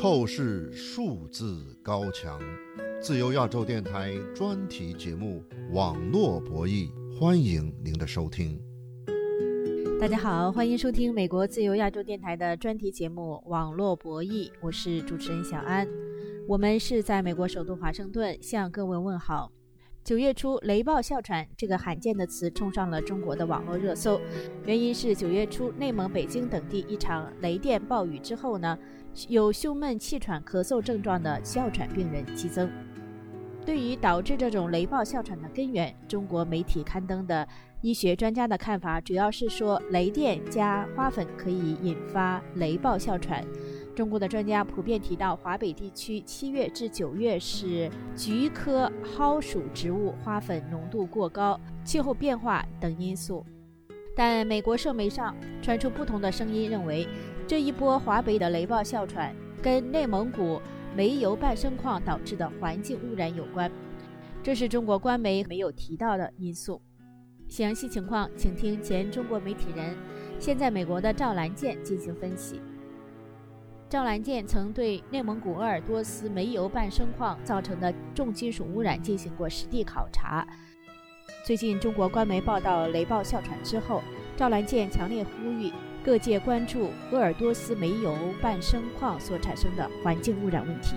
透视数字高墙，自由亚洲电台专题节目《网络博弈》，欢迎您的收听。大家好，欢迎收听美国自由亚洲电台的专题节目《网络博弈》，我是主持人小安。我们是在美国首都华盛顿向各位问好。九月初，“雷暴哮喘”这个罕见的词冲上了中国的网络热搜，原因是九月初内蒙、北京等地一场雷电暴雨之后呢。有胸闷、气喘、咳嗽症状的哮喘病人激增。对于导致这种雷暴哮喘的根源，中国媒体刊登的医学专家的看法主要是说，雷电加花粉可以引发雷暴哮喘。中国的专家普遍提到，华北地区七月至九月是菊科蒿属植物花粉浓度过高、气候变化等因素。但美国社媒上传出不同的声音，认为。这一波华北的雷暴哮喘跟内蒙古煤油半生矿导致的环境污染有关，这是中国官媒没有提到的因素。详细情况，请听前中国媒体人、现在美国的赵兰健进行分析。赵兰健曾对内蒙古鄂尔多斯煤油伴生矿造成的重金属污染进行过实地考察。最近，中国官媒报道雷暴哮喘之后，赵兰健强烈呼吁。各界关注鄂尔多斯煤油伴生矿所产生的环境污染问题。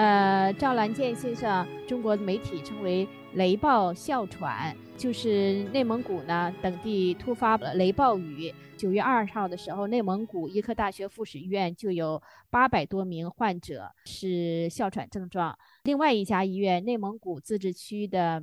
呃，赵兰健先生，中国媒体称为“雷暴哮喘”，就是内蒙古呢等地突发雷暴雨。九月二号的时候，内蒙古医科大学附属医院就有八百多名患者是哮喘症状。另外一家医院，内蒙古自治区的。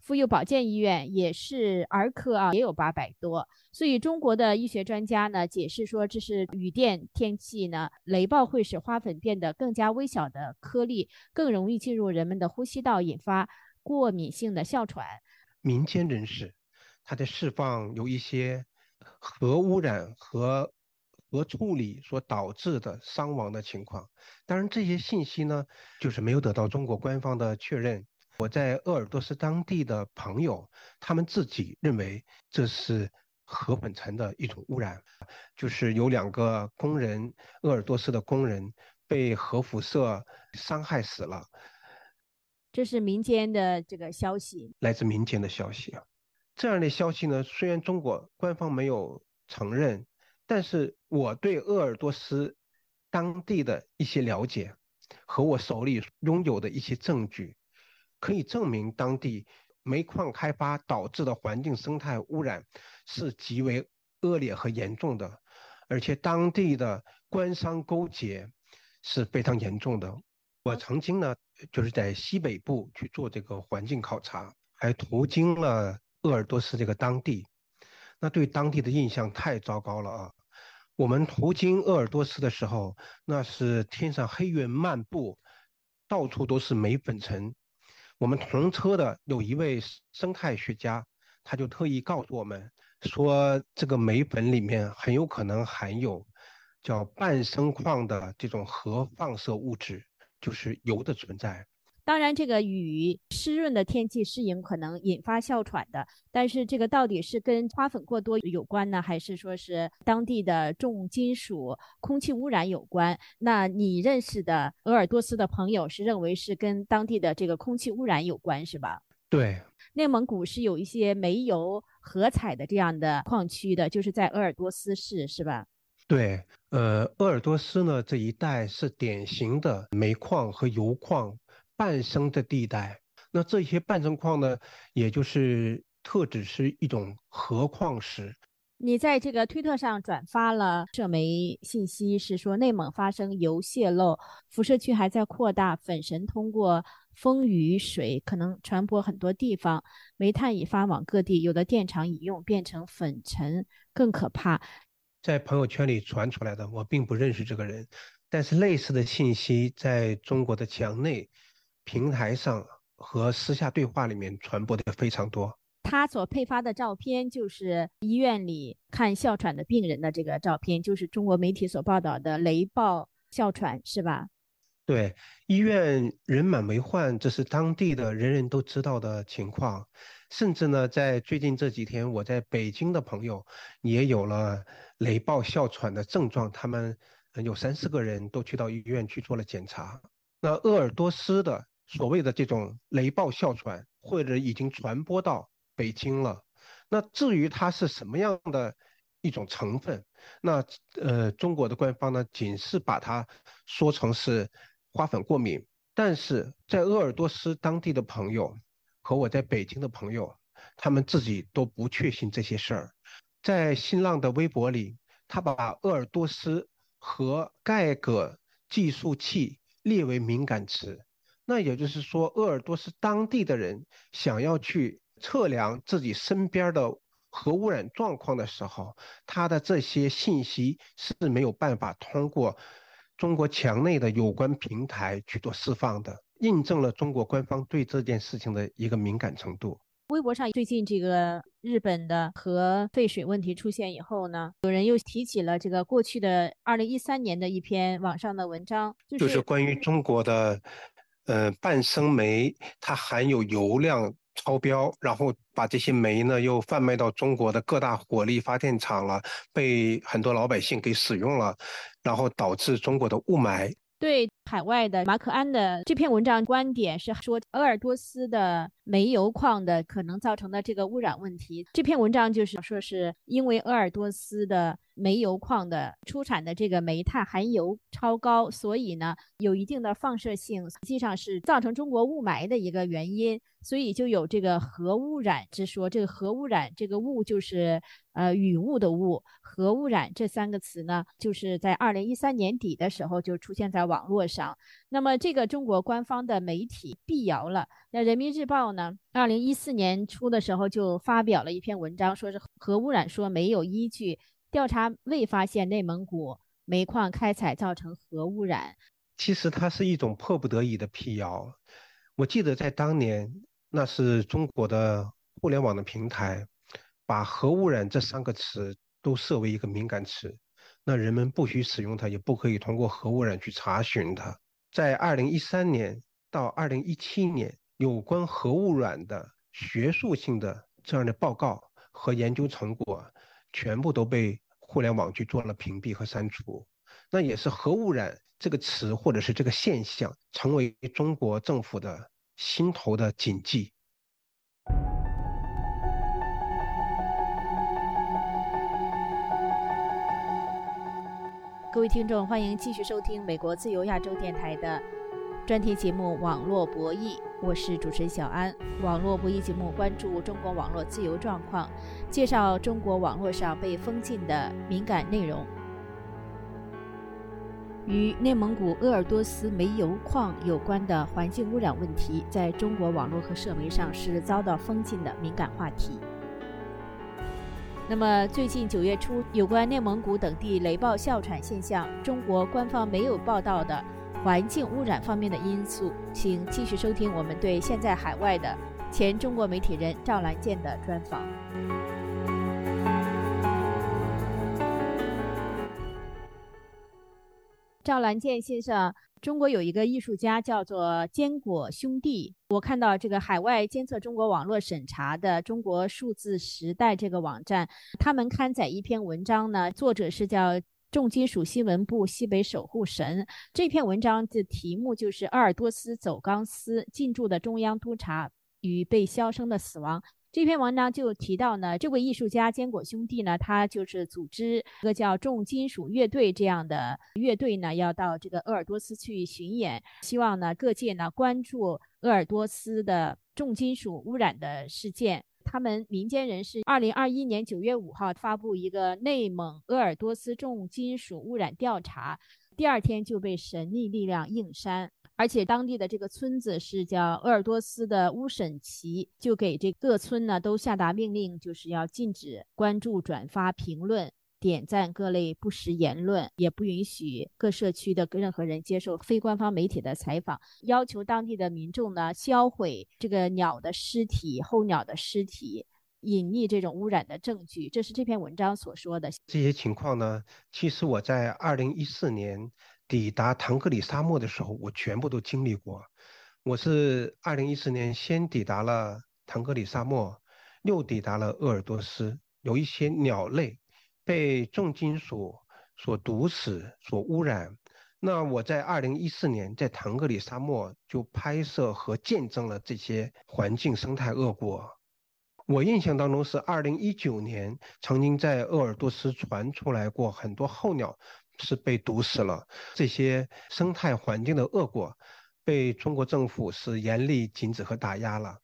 妇幼保健医院也是儿科啊，也有八百多。所以中国的医学专家呢解释说，这是雨电天气呢，雷暴会使花粉变得更加微小的颗粒，更容易进入人们的呼吸道，引发过敏性的哮喘。民间人士他在释放有一些核污染和核处理所导致的伤亡的情况，当然这些信息呢，就是没有得到中国官方的确认。我在鄂尔多斯当地的朋友，他们自己认为这是核粉尘的一种污染，就是有两个工人，鄂尔多斯的工人被核辐射伤害死了。这是民间的这个消息，来自民间的消息啊。这样的消息呢，虽然中国官方没有承认，但是我对鄂尔多斯当地的一些了解和我手里拥有的一些证据。可以证明，当地煤矿开发导致的环境生态污染是极为恶劣和严重的，而且当地的官商勾结是非常严重的。我曾经呢，就是在西北部去做这个环境考察，还途经了鄂尔多斯这个当地，那对当地的印象太糟糕了啊！我们途经鄂尔多斯的时候，那是天上黑云漫步，到处都是煤粉尘。我们同车的有一位生态学家，他就特意告诉我们说，这个煤粉里面很有可能含有叫半生矿的这种核放射物质，就是铀的存在。当然，这个雨湿润的天气适应可能引发哮喘的，但是这个到底是跟花粉过多有关呢，还是说是当地的重金属、空气污染有关？那你认识的鄂尔多斯的朋友是认为是跟当地的这个空气污染有关，是吧？对，内蒙古是有一些煤油合采的这样的矿区的，就是在鄂尔多斯市，是吧？对，呃，鄂尔多斯呢这一带是典型的煤矿和油矿。半生的地带，那这些半生矿呢，也就是特指是一种核矿石。你在这个推特上转发了这枚信息，是说内蒙发生油泄漏，辐射区还在扩大，粉尘通过风雨水可能传播很多地方，煤炭已发往各地，有的电厂已用变成粉尘，更可怕。在朋友圈里传出来的，我并不认识这个人，但是类似的信息在中国的墙内。平台上和私下对话里面传播的非常多。他所配发的照片就是医院里看哮喘的病人的这个照片，就是中国媒体所报道的雷暴哮喘，是吧？对，医院人满为患，这是当地的人人都知道的情况。甚至呢，在最近这几天，我在北京的朋友也有了雷暴哮喘的症状，他们有三四个人都去到医院去做了检查。那鄂尔多斯的所谓的这种雷暴哮喘，或者已经传播到北京了。那至于它是什么样的一种成分，那呃，中国的官方呢，仅是把它说成是。花粉过敏，但是在鄂尔多斯当地的朋友和我在北京的朋友，他们自己都不确信这些事儿。在新浪的微博里，他把鄂尔多斯和盖镉计数器列为敏感词。那也就是说，鄂尔多斯当地的人想要去测量自己身边的核污染状况的时候，他的这些信息是没有办法通过。中国墙内的有关平台去做释放的，印证了中国官方对这件事情的一个敏感程度。微博上最近这个日本的核废水问题出现以后呢，有人又提起了这个过去的二零一三年的一篇网上的文章，就是关于中国的，呃，半生煤它含有油量。超标，然后把这些煤呢又贩卖到中国的各大火力发电厂了，被很多老百姓给使用了，然后导致中国的雾霾。对海外的马可安的这篇文章观点是说，鄂尔多斯的煤油矿的可能造成的这个污染问题。这篇文章就是说，是因为鄂尔多斯的煤油矿的出产的这个煤炭含油超高，所以呢有一定的放射性，实际上是造成中国雾霾的一个原因。所以就有这个核污染之说。这个核污染，这个雾就是呃雨雾的雾。核污染这三个词呢，就是在二零一三年底的时候就出现在网络上。那么这个中国官方的媒体辟谣了。那人民日报呢，二零一四年初的时候就发表了一篇文章，说是核污染说没有依据，调查未发现内蒙古煤矿开采造成核污染。其实它是一种迫不得已的辟谣。我记得在当年。那是中国的互联网的平台，把核污染这三个词都设为一个敏感词，那人们不许使用它，也不可以通过核污染去查询它。在二零一三年到二零一七年，有关核污染的学术性的这样的报告和研究成果，全部都被互联网去做了屏蔽和删除。那也是核污染这个词或者是这个现象，成为中国政府的。心头的谨记。各位听众，欢迎继续收听美国自由亚洲电台的专题节目《网络博弈》，我是主持人小安。网络博弈节目关注中国网络自由状况，介绍中国网络上被封禁的敏感内容。与内蒙古鄂尔多斯煤油矿有关的环境污染问题，在中国网络和社媒上是遭到封禁的敏感话题。那么，最近九月初，有关内蒙古等地雷暴哮喘现象，中国官方没有报道的环境污染方面的因素，请继续收听我们对现在海外的前中国媒体人赵兰健的专访。赵兰健先生，中国有一个艺术家叫做坚果兄弟。我看到这个海外监测中国网络审查的中国数字时代这个网站，他们刊载一篇文章呢，作者是叫重金属新闻部西北守护神。这篇文章的题目就是鄂尔多斯走钢丝进驻的中央督察与被销声的死亡。这篇文章就提到呢，这位艺术家坚果兄弟呢，他就是组织一个叫重金属乐队这样的乐队呢，要到这个鄂尔多斯去巡演，希望呢各界呢关注鄂尔多斯的重金属污染的事件。他们民间人士二零二一年九月五号发布一个内蒙鄂尔多斯重金属污染调查，第二天就被神秘力量硬删。而且当地的这个村子是叫鄂尔多斯的乌审旗，就给这各村呢都下达命令，就是要禁止关注、转发、评论、点赞各类不实言论，也不允许各社区的任何人接受非官方媒体的采访，要求当地的民众呢销毁这个鸟的尸体、候鸟的尸体，隐匿这种污染的证据。这是这篇文章所说的。这些情况呢，其实我在二零一四年。抵达唐格里沙漠的时候，我全部都经历过。我是二零一四年先抵达了唐格里沙漠，又抵达了鄂尔多斯。有一些鸟类被重金属所毒死、所污染。那我在二零一四年在唐格里沙漠就拍摄和见证了这些环境生态恶果。我印象当中是二零一九年曾经在鄂尔多斯传出来过很多候鸟是被毒死了，这些生态环境的恶果被中国政府是严厉禁止和打压了。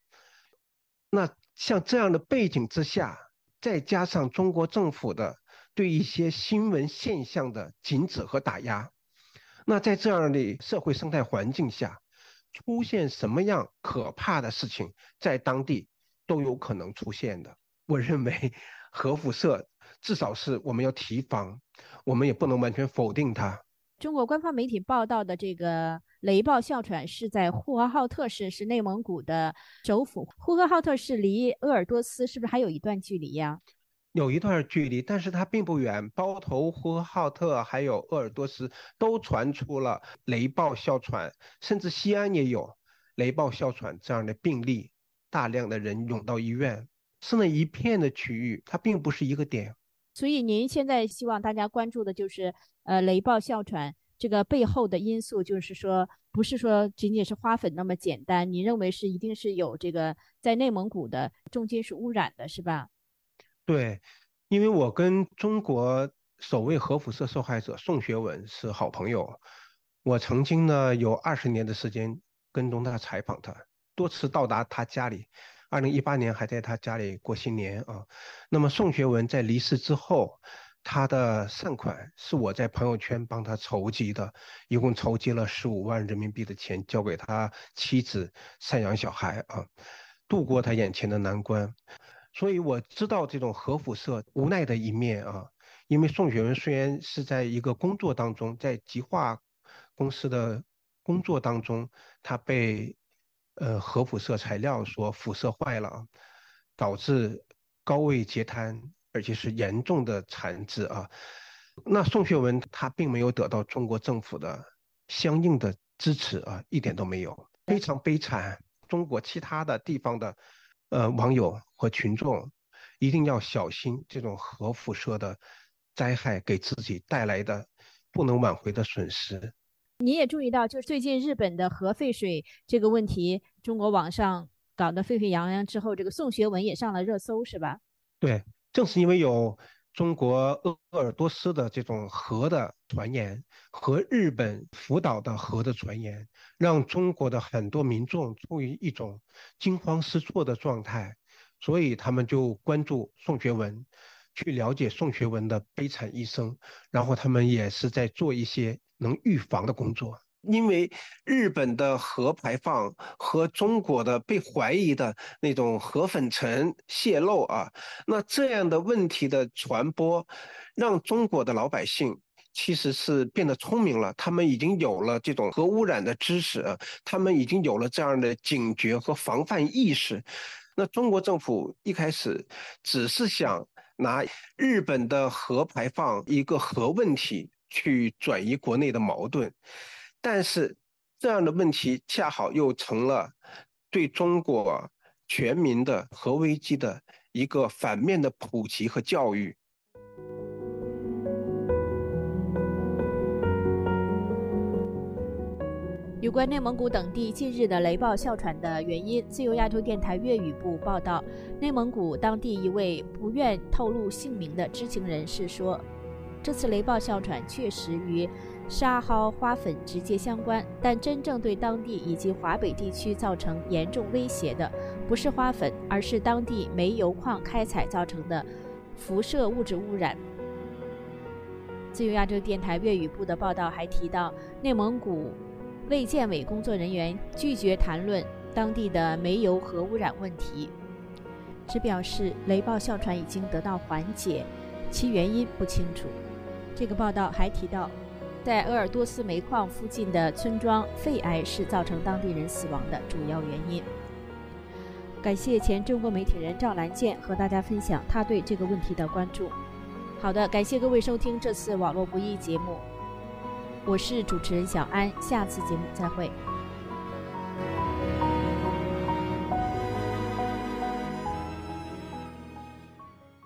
那像这样的背景之下，再加上中国政府的对一些新闻现象的禁止和打压。那在这样的社会生态环境下，出现什么样可怕的事情，在当地都有可能出现的。我认为核辐射至少是我们要提防，我们也不能完全否定它。中国官方媒体报道的这个雷暴哮喘是在呼和浩特市，是内蒙古的首府。呼和浩特市离鄂尔多斯是不是还有一段距离呀？有一段距离，但是它并不远。包头、呼和浩特还有鄂尔多斯都传出了雷暴哮喘，甚至西安也有雷暴哮喘这样的病例，大量的人涌到医院，是那一片的区域，它并不是一个点。所以您现在希望大家关注的就是，呃，雷暴哮喘这个背后的因素，就是说不是说仅仅是花粉那么简单。你认为是一定是有这个在内蒙古的重金属污染的，是吧？对，因为我跟中国首位核辐射受害者宋学文是好朋友，我曾经呢有二十年的时间跟踪他、采访他，多次到达他家里，二零一八年还在他家里过新年啊。那么宋学文在离世之后，他的善款是我在朋友圈帮他筹集的，一共筹集了十五万人民币的钱，交给他妻子赡养小孩啊，度过他眼前的难关。所以我知道这种核辐射无奈的一面啊，因为宋学文虽然是在一个工作当中，在极化公司的工作当中，他被呃核辐射材料所辐射坏了，导致高位截瘫，而且是严重的残疾啊。那宋学文他并没有得到中国政府的相应的支持啊，一点都没有，非常悲惨。中国其他的地方的。呃，网友和群众一定要小心这种核辐射的灾害给自己带来的不能挽回的损失。你也注意到，就是最近日本的核废水这个问题，中国网上搞得沸沸扬扬之后，这个宋学文也上了热搜，是吧？对，正是因为有。中国鄂尔多斯的这种核的传言和日本福岛的核的传言，让中国的很多民众处于一种惊慌失措的状态，所以他们就关注宋学文，去了解宋学文的悲惨一生，然后他们也是在做一些能预防的工作。因为日本的核排放和中国的被怀疑的那种核粉尘泄漏啊，那这样的问题的传播，让中国的老百姓其实是变得聪明了，他们已经有了这种核污染的知识，他们已经有了这样的警觉和防范意识。那中国政府一开始只是想拿日本的核排放一个核问题去转移国内的矛盾。但是，这样的问题恰好又成了对中国全民的核危机的一个反面的普及和教育。有关内蒙古等地近日的雷暴哮喘的原因，自由亚洲电台粤语部报道，内蒙古当地一位不愿透露姓名的知情人士说，这次雷暴哮喘确实与。沙蒿花粉直接相关，但真正对当地以及华北地区造成严重威胁的，不是花粉，而是当地煤油矿开采造成的辐射物质污染。自由亚洲电台粤语部的报道还提到，内蒙古卫健委工作人员拒绝谈论当地的煤油核污染问题，只表示雷暴哮喘已经得到缓解，其原因不清楚。这个报道还提到。在鄂尔多斯煤矿附近的村庄肺癌是造成当地人死亡的主要原因。感谢前中国媒体人赵兰健和大家分享他对这个问题的关注。好的，感谢各位收听这次网络不易节目。我是主持人小安，下次节目再会。